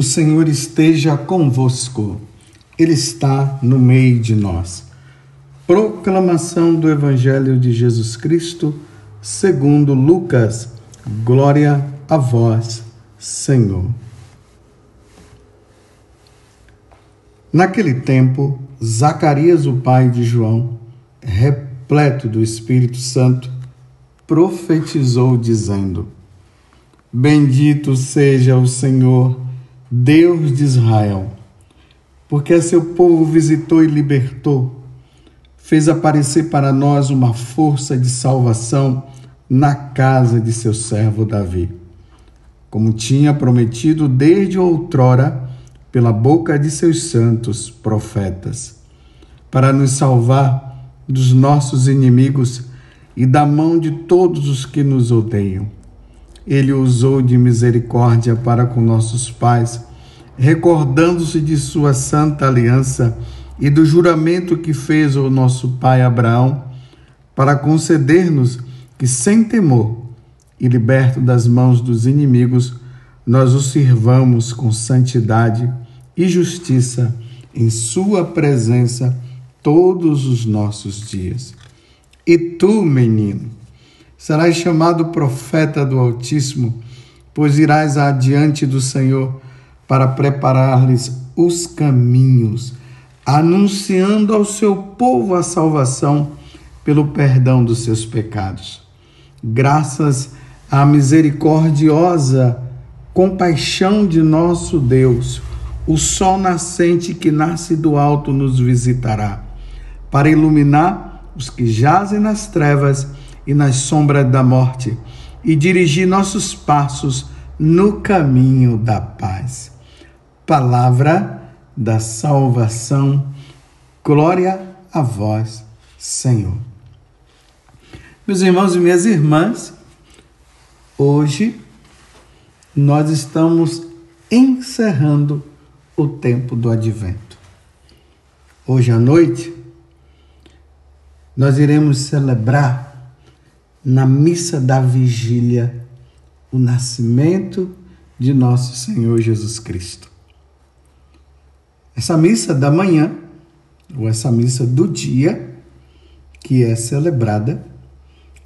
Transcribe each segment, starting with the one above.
O Senhor esteja convosco, Ele está no meio de nós. Proclamação do Evangelho de Jesus Cristo, segundo Lucas. Glória a vós, Senhor. Naquele tempo, Zacarias, o pai de João, repleto do Espírito Santo, profetizou, dizendo: Bendito seja o Senhor Deus de Israel, porque a seu povo visitou e libertou, fez aparecer para nós uma força de salvação na casa de seu servo Davi, como tinha prometido desde outrora pela boca de seus santos profetas, para nos salvar dos nossos inimigos e da mão de todos os que nos odeiam ele usou de misericórdia para com nossos pais, recordando-se de sua santa aliança e do juramento que fez ao nosso pai Abraão, para conceder-nos que, sem temor e liberto das mãos dos inimigos, nós o sirvamos com santidade e justiça em Sua presença todos os nossos dias. E tu, menino, serás chamado profeta do Altíssimo, pois irás adiante do Senhor para preparar-lhes os caminhos, anunciando ao seu povo a salvação pelo perdão dos seus pecados. Graças à misericordiosa compaixão de nosso Deus, o sol nascente que nasce do alto nos visitará, para iluminar os que jazem nas trevas e nas sombras da morte, e dirigir nossos passos no caminho da paz. Palavra da salvação, glória a vós, Senhor. Meus irmãos e minhas irmãs, hoje nós estamos encerrando o tempo do advento. Hoje à noite, nós iremos celebrar na missa da vigília o nascimento de nosso Senhor Jesus Cristo. Essa missa da manhã, ou essa missa do dia, que é celebrada,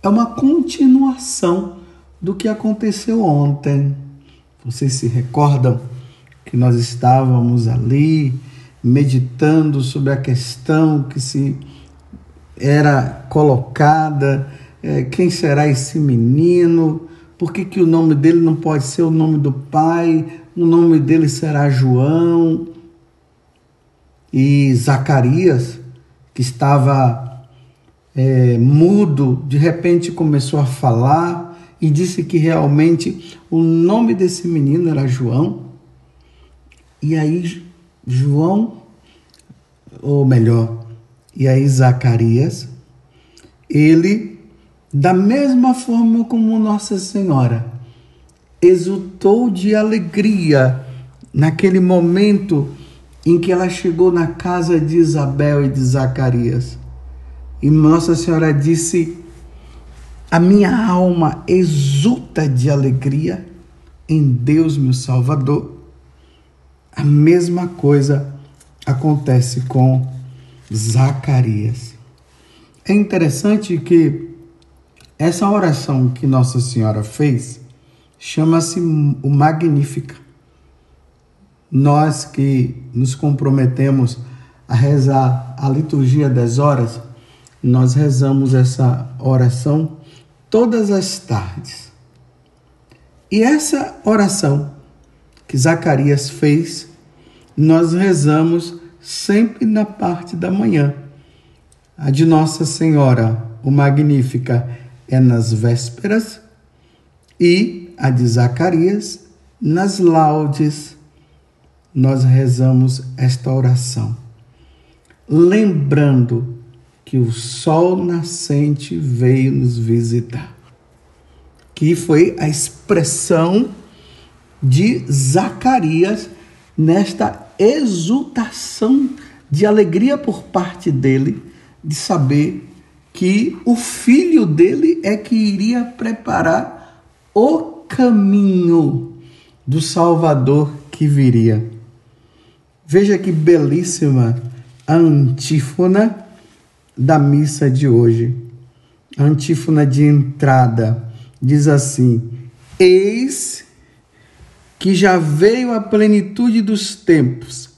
é uma continuação do que aconteceu ontem. Vocês se recordam que nós estávamos ali meditando sobre a questão que se era colocada é, quem será esse menino, por que, que o nome dele não pode ser o nome do pai, o nome dele será João. E Zacarias, que estava é, mudo, de repente começou a falar e disse que realmente o nome desse menino era João. E aí, João, ou melhor, e aí Zacarias, ele da mesma forma como Nossa Senhora exultou de alegria naquele momento em que ela chegou na casa de Isabel e de Zacarias. E Nossa Senhora disse: A minha alma exulta de alegria em Deus, meu Salvador. A mesma coisa acontece com Zacarias. É interessante que essa oração que Nossa Senhora fez chama-se o Magnífica. Nós que nos comprometemos a rezar a liturgia das horas, nós rezamos essa oração todas as tardes. E essa oração que Zacarias fez, nós rezamos sempre na parte da manhã. A de Nossa Senhora, o Magnífica, é nas vésperas e a de Zacarias nas laudes. Nós rezamos esta oração, lembrando que o sol nascente veio nos visitar, que foi a expressão de Zacarias nesta exultação de alegria por parte dele de saber que o filho dele é que iria preparar o caminho do Salvador que viria. Veja que belíssima a antífona da missa de hoje. A antífona de entrada diz assim: Eis que já veio a plenitude dos tempos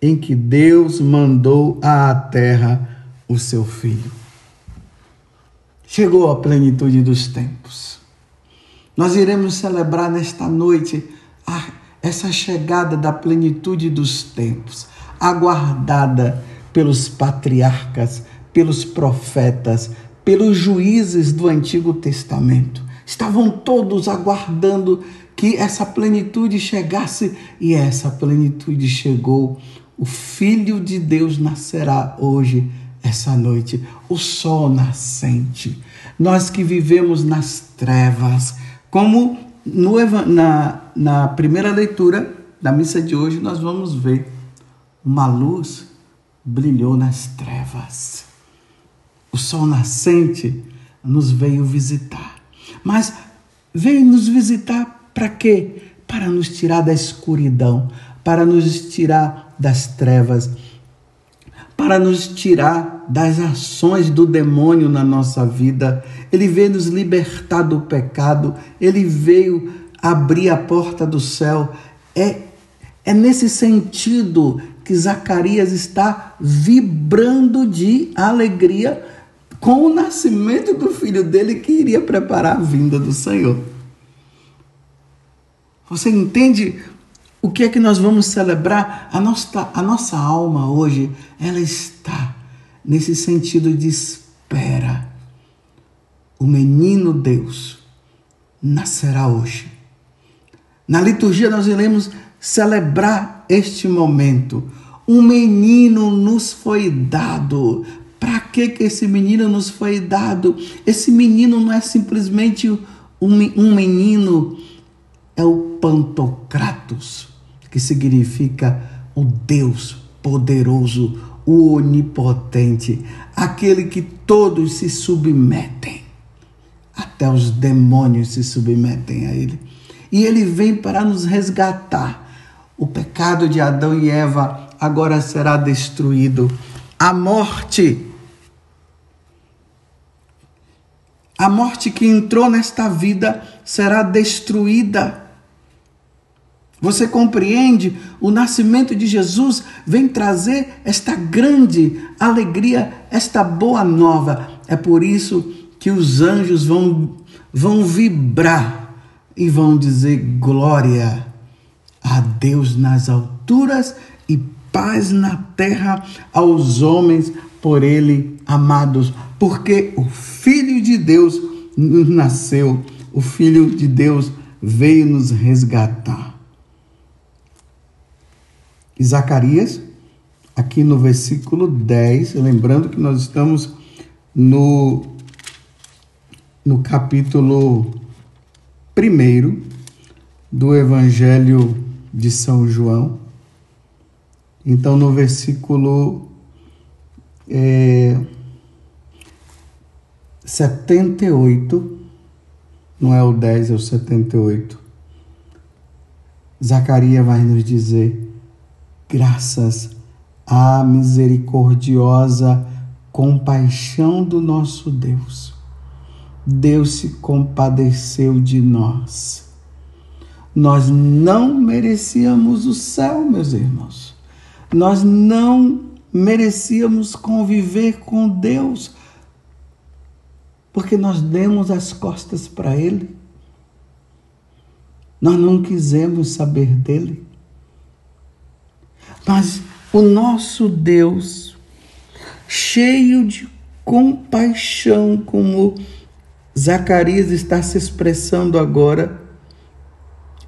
em que Deus mandou à terra o seu filho. Chegou a plenitude dos tempos. Nós iremos celebrar nesta noite a, essa chegada da plenitude dos tempos, aguardada pelos patriarcas, pelos profetas, pelos juízes do Antigo Testamento. Estavam todos aguardando que essa plenitude chegasse e essa plenitude chegou. O Filho de Deus nascerá hoje, essa noite, o sol nascente. Nós que vivemos nas trevas, como no, na, na primeira leitura da missa de hoje, nós vamos ver uma luz brilhou nas trevas. O sol nascente nos veio visitar. Mas veio nos visitar para quê? Para nos tirar da escuridão, para nos tirar das trevas, para nos tirar das ações do demônio na nossa vida. Ele veio nos libertar do pecado, ele veio abrir a porta do céu. É, é nesse sentido que Zacarias está vibrando de alegria com o nascimento do filho dele que iria preparar a vinda do Senhor. Você entende o que é que nós vamos celebrar? A nossa, a nossa alma hoje, ela está nesse sentido de espera. O menino Deus nascerá hoje. Na liturgia nós iremos celebrar este momento. Um menino nos foi dado para que, que esse menino nos foi dado? Esse menino não é simplesmente um, um menino, é o Pantocratos, que significa o Deus poderoso, o onipotente, aquele que todos se submetem, até os demônios se submetem a ele. E ele vem para nos resgatar. O pecado de Adão e Eva agora será destruído. A morte A morte que entrou nesta vida será destruída. Você compreende? O nascimento de Jesus vem trazer esta grande alegria, esta boa nova. É por isso que os anjos vão, vão vibrar e vão dizer glória a Deus nas alturas e paz na terra aos homens por ele amados, porque o Filho de Deus nasceu, o Filho de Deus veio nos resgatar. E Zacarias, aqui no versículo 10, lembrando que nós estamos no, no capítulo 1 do Evangelho de São João. Então, no versículo é, 78, não é o 10, é o 78. Zacarias vai nos dizer: graças à misericordiosa compaixão do nosso Deus. Deus se compadeceu de nós. Nós não merecíamos o céu, meus irmãos. Nós não merecíamos conviver com Deus porque nós demos as costas para Ele. Nós não quisemos saber dele. Mas o nosso Deus, cheio de compaixão, como Zacarias está se expressando agora,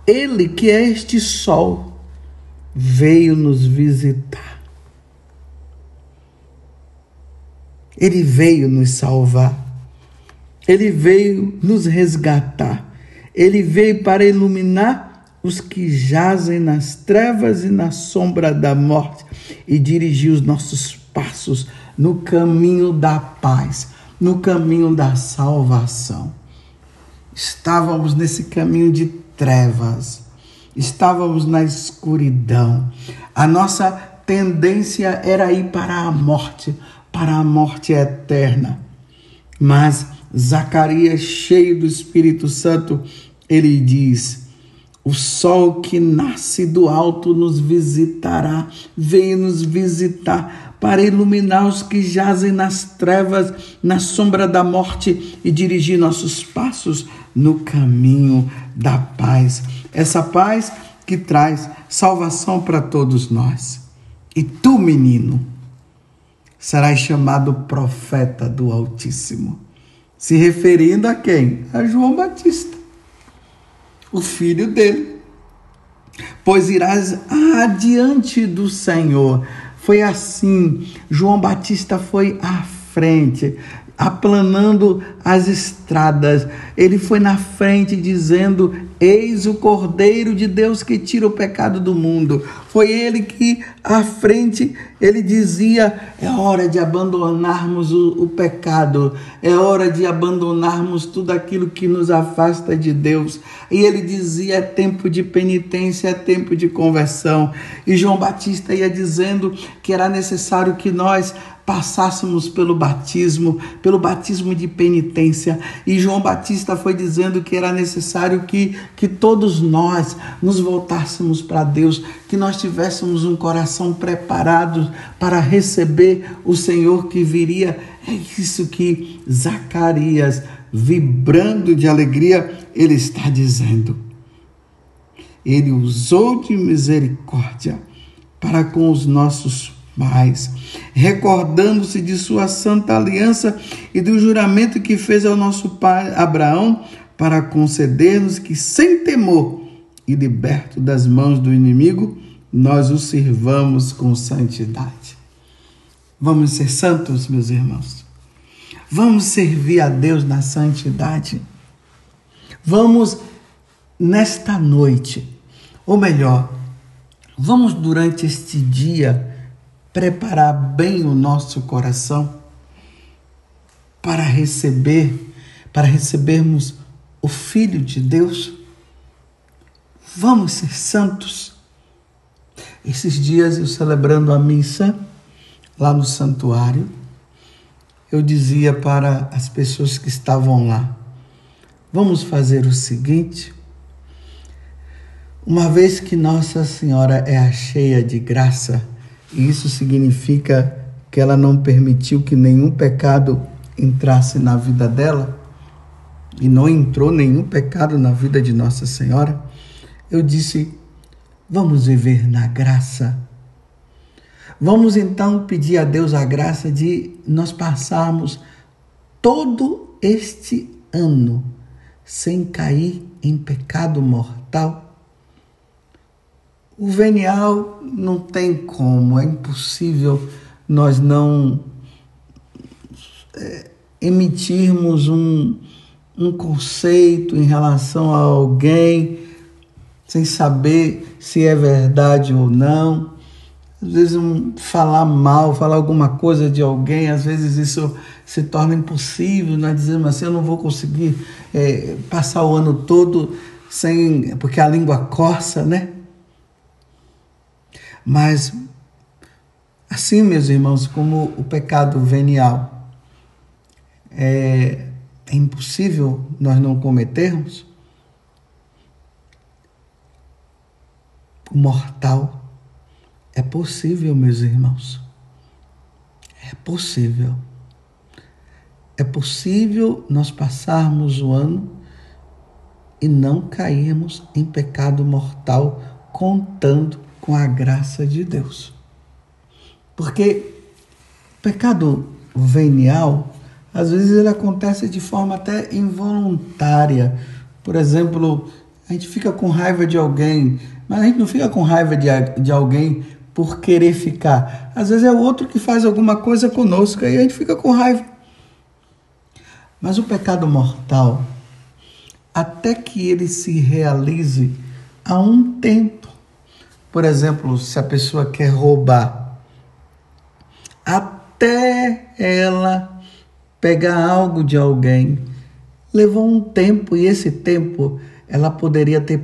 ele que é este sol, veio nos visitar. Ele veio nos salvar. Ele veio nos resgatar. Ele veio para iluminar os que jazem nas trevas e na sombra da morte e dirigir os nossos passos no caminho da paz, no caminho da salvação. Estávamos nesse caminho de trevas, estávamos na escuridão. A nossa tendência era ir para a morte, para a morte eterna. Mas Zacarias, cheio do Espírito Santo, ele diz: O sol que nasce do alto nos visitará, vem nos visitar para iluminar os que jazem nas trevas, na sombra da morte e dirigir nossos passos no caminho da paz. Essa paz que traz salvação para todos nós. E tu, menino, serás chamado profeta do Altíssimo. Se referindo a quem? A João Batista, o filho dele. Pois irás adiante do Senhor. Foi assim, João Batista foi à frente, aplanando as estradas. Ele foi na frente dizendo: Eis o Cordeiro de Deus que tira o pecado do mundo. Foi ele que, à frente, ele dizia: É hora de abandonarmos o, o pecado, é hora de abandonarmos tudo aquilo que nos afasta de Deus. E ele dizia: É tempo de penitência, é tempo de conversão. E João Batista ia dizendo que era necessário que nós passássemos pelo batismo, pelo batismo de penitência. E João Batista foi dizendo que era necessário que, que todos nós nos voltássemos para Deus, que nós tivéssemos um coração preparado para receber o Senhor que viria. É isso que Zacarias, vibrando de alegria, ele está dizendo. Ele usou de misericórdia para com os nossos pais, recordando-se de sua santa aliança e do juramento que fez ao nosso pai Abraão para conceder-nos que, sem temor e liberto das mãos do inimigo, nós o sirvamos com santidade. Vamos ser santos, meus irmãos. Vamos servir a Deus na santidade. Vamos, nesta noite, ou melhor, vamos durante este dia preparar bem o nosso coração para receber, para recebermos o Filho de Deus. Vamos ser santos. Esses dias eu celebrando a missa lá no santuário, eu dizia para as pessoas que estavam lá: vamos fazer o seguinte. Uma vez que Nossa Senhora é a cheia de graça, e isso significa que ela não permitiu que nenhum pecado entrasse na vida dela, e não entrou nenhum pecado na vida de Nossa Senhora. Eu disse: vamos viver na graça. Vamos então pedir a Deus a graça de nós passarmos todo este ano sem cair em pecado mortal o venial não tem como, é impossível nós não é, emitirmos um, um conceito em relação a alguém sem saber se é verdade ou não. Às vezes um, falar mal, falar alguma coisa de alguém, às vezes isso se torna impossível, nós dizemos assim, eu não vou conseguir é, passar o ano todo sem, porque a língua corça, né? Mas, assim, meus irmãos, como o pecado venial é, é impossível nós não cometermos, mortal é possível, meus irmãos. É possível. É possível nós passarmos o ano e não cairmos em pecado mortal contando com a graça de Deus. Porque pecado venial, às vezes ele acontece de forma até involuntária. Por exemplo, a gente fica com raiva de alguém, mas a gente não fica com raiva de, de alguém por querer ficar. Às vezes é o outro que faz alguma coisa conosco e a gente fica com raiva. Mas o pecado mortal, até que ele se realize, há um tempo por exemplo, se a pessoa quer roubar, até ela pegar algo de alguém, levou um tempo e esse tempo ela poderia ter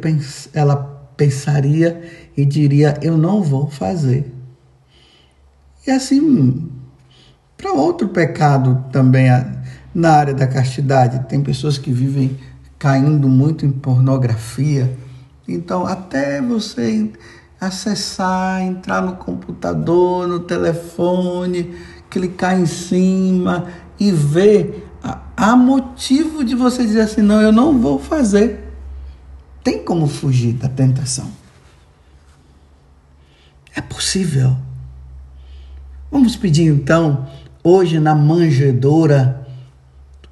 ela pensaria e diria: Eu não vou fazer. E assim, para outro pecado também na área da castidade, tem pessoas que vivem caindo muito em pornografia. Então, até você acessar, entrar no computador, no telefone, clicar em cima e ver, há motivo de você dizer assim: não, eu não vou fazer. Tem como fugir da tentação. É possível. Vamos pedir então, hoje na manjedoura,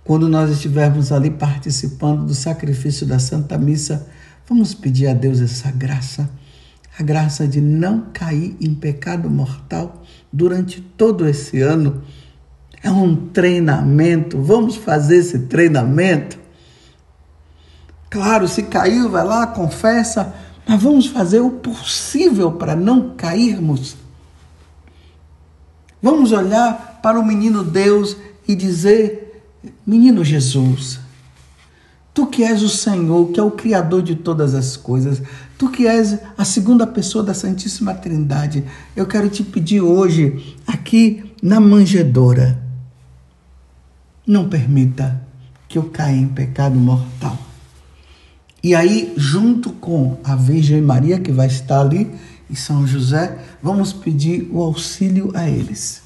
quando nós estivermos ali participando do sacrifício da Santa Missa, vamos pedir a Deus essa graça, a graça de não cair em pecado mortal durante todo esse ano. É um treinamento, vamos fazer esse treinamento. Claro, se caiu, vai lá, confessa, mas vamos fazer o possível para não cairmos Vamos olhar para o menino Deus e dizer: Menino Jesus, tu que és o Senhor, que é o Criador de todas as coisas, tu que és a segunda pessoa da Santíssima Trindade, eu quero te pedir hoje, aqui na manjedoura, não permita que eu caia em pecado mortal. E aí, junto com a Virgem Maria, que vai estar ali, e São José, vamos pedir o auxílio a eles.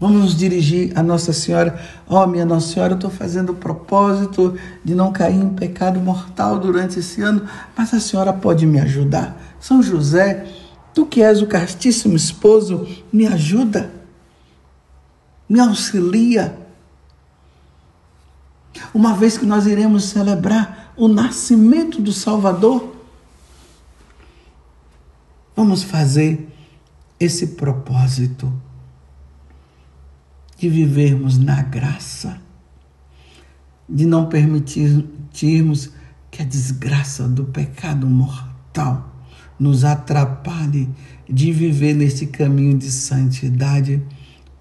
Vamos nos dirigir a Nossa Senhora. Ó, oh, minha Nossa Senhora, eu estou fazendo o propósito de não cair em pecado mortal durante esse ano, mas a senhora pode me ajudar. São José, tu que és o castíssimo esposo, me ajuda, me auxilia. Uma vez que nós iremos celebrar o nascimento do Salvador, Vamos fazer esse propósito de vivermos na graça, de não permitirmos que a desgraça do pecado mortal nos atrapalhe de viver nesse caminho de santidade,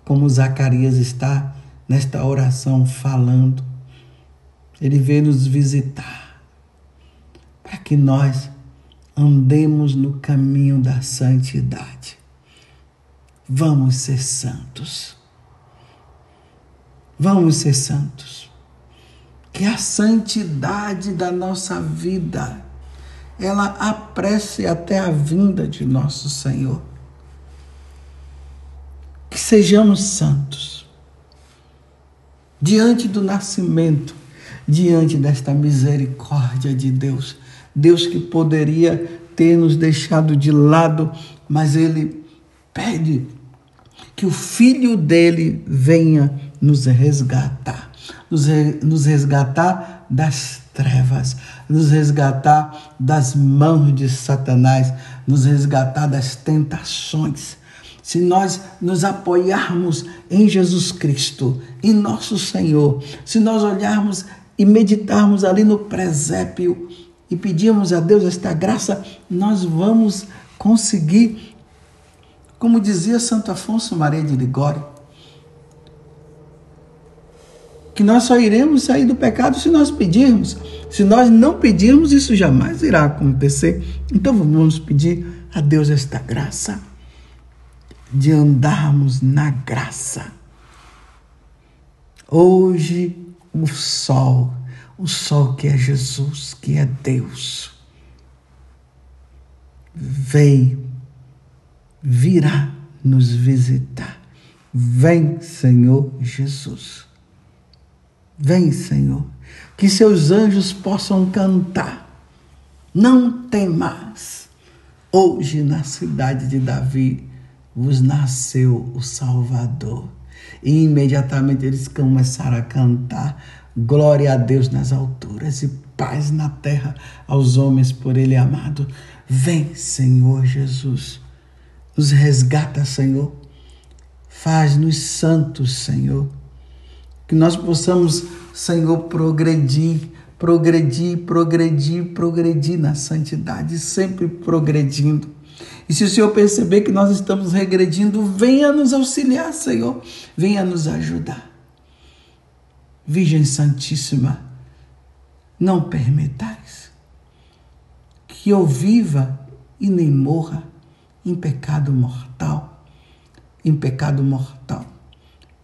como Zacarias está nesta oração falando. Ele veio nos visitar para que nós andemos no caminho da santidade. Vamos ser santos. Vamos ser santos. Que a santidade da nossa vida ela apresse até a vinda de nosso Senhor. Que sejamos santos. Diante do nascimento, diante desta misericórdia de Deus, Deus que poderia ter nos deixado de lado, mas Ele pede que o Filho dele venha nos resgatar, nos, resgatar das trevas, nos resgatar das mãos de Satanás, nos resgatar das tentações. Se nós nos apoiarmos em Jesus Cristo, em nosso Senhor, se nós olharmos e meditarmos ali no presépio e pedimos a Deus esta graça, nós vamos conseguir, como dizia Santo Afonso Maria de Ligório, que nós só iremos sair do pecado se nós pedirmos. Se nós não pedirmos, isso jamais irá acontecer. Então vamos pedir a Deus esta graça de andarmos na graça. Hoje o sol o sol que é Jesus, que é Deus, vem, virá nos visitar. Vem, Senhor Jesus. Vem, Senhor. Que seus anjos possam cantar. Não tem mais. Hoje, na cidade de Davi, vos nasceu o Salvador. E imediatamente eles começaram a cantar Glória a Deus nas alturas e paz na terra aos homens por Ele amado. Vem, Senhor Jesus. Nos resgata, Senhor. Faz-nos santos, Senhor. Que nós possamos, Senhor, progredir, progredir, progredir, progredir na santidade, sempre progredindo. E se o Senhor perceber que nós estamos regredindo, venha nos auxiliar, Senhor. Venha nos ajudar. Virgem Santíssima, não permitais que eu viva e nem morra em pecado mortal. Em pecado mortal.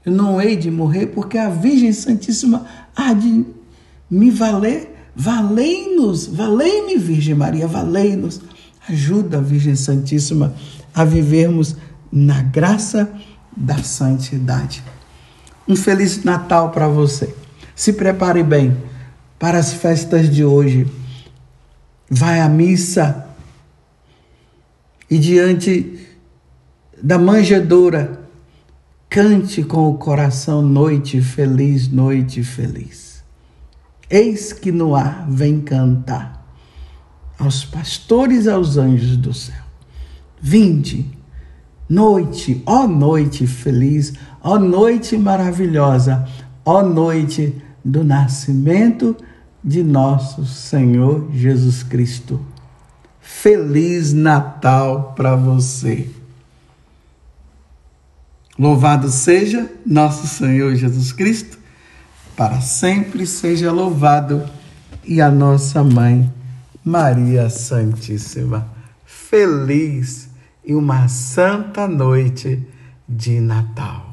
Eu não hei de morrer porque a Virgem Santíssima há de me valer. Valei-nos, valei-me, Virgem Maria, valei-nos. Ajuda a Virgem Santíssima a vivermos na graça da santidade. Um feliz Natal para você. Se prepare bem para as festas de hoje. Vai à missa e diante da manjedoura cante com o coração noite feliz, noite feliz. Eis que no ar vem cantar aos pastores aos anjos do céu. Vinde, noite, ó noite feliz, ó noite maravilhosa, ó noite do nascimento de nosso Senhor Jesus Cristo. Feliz Natal para você. Louvado seja nosso Senhor Jesus Cristo, para sempre seja louvado, e a nossa mãe, Maria Santíssima. Feliz e uma santa noite de Natal.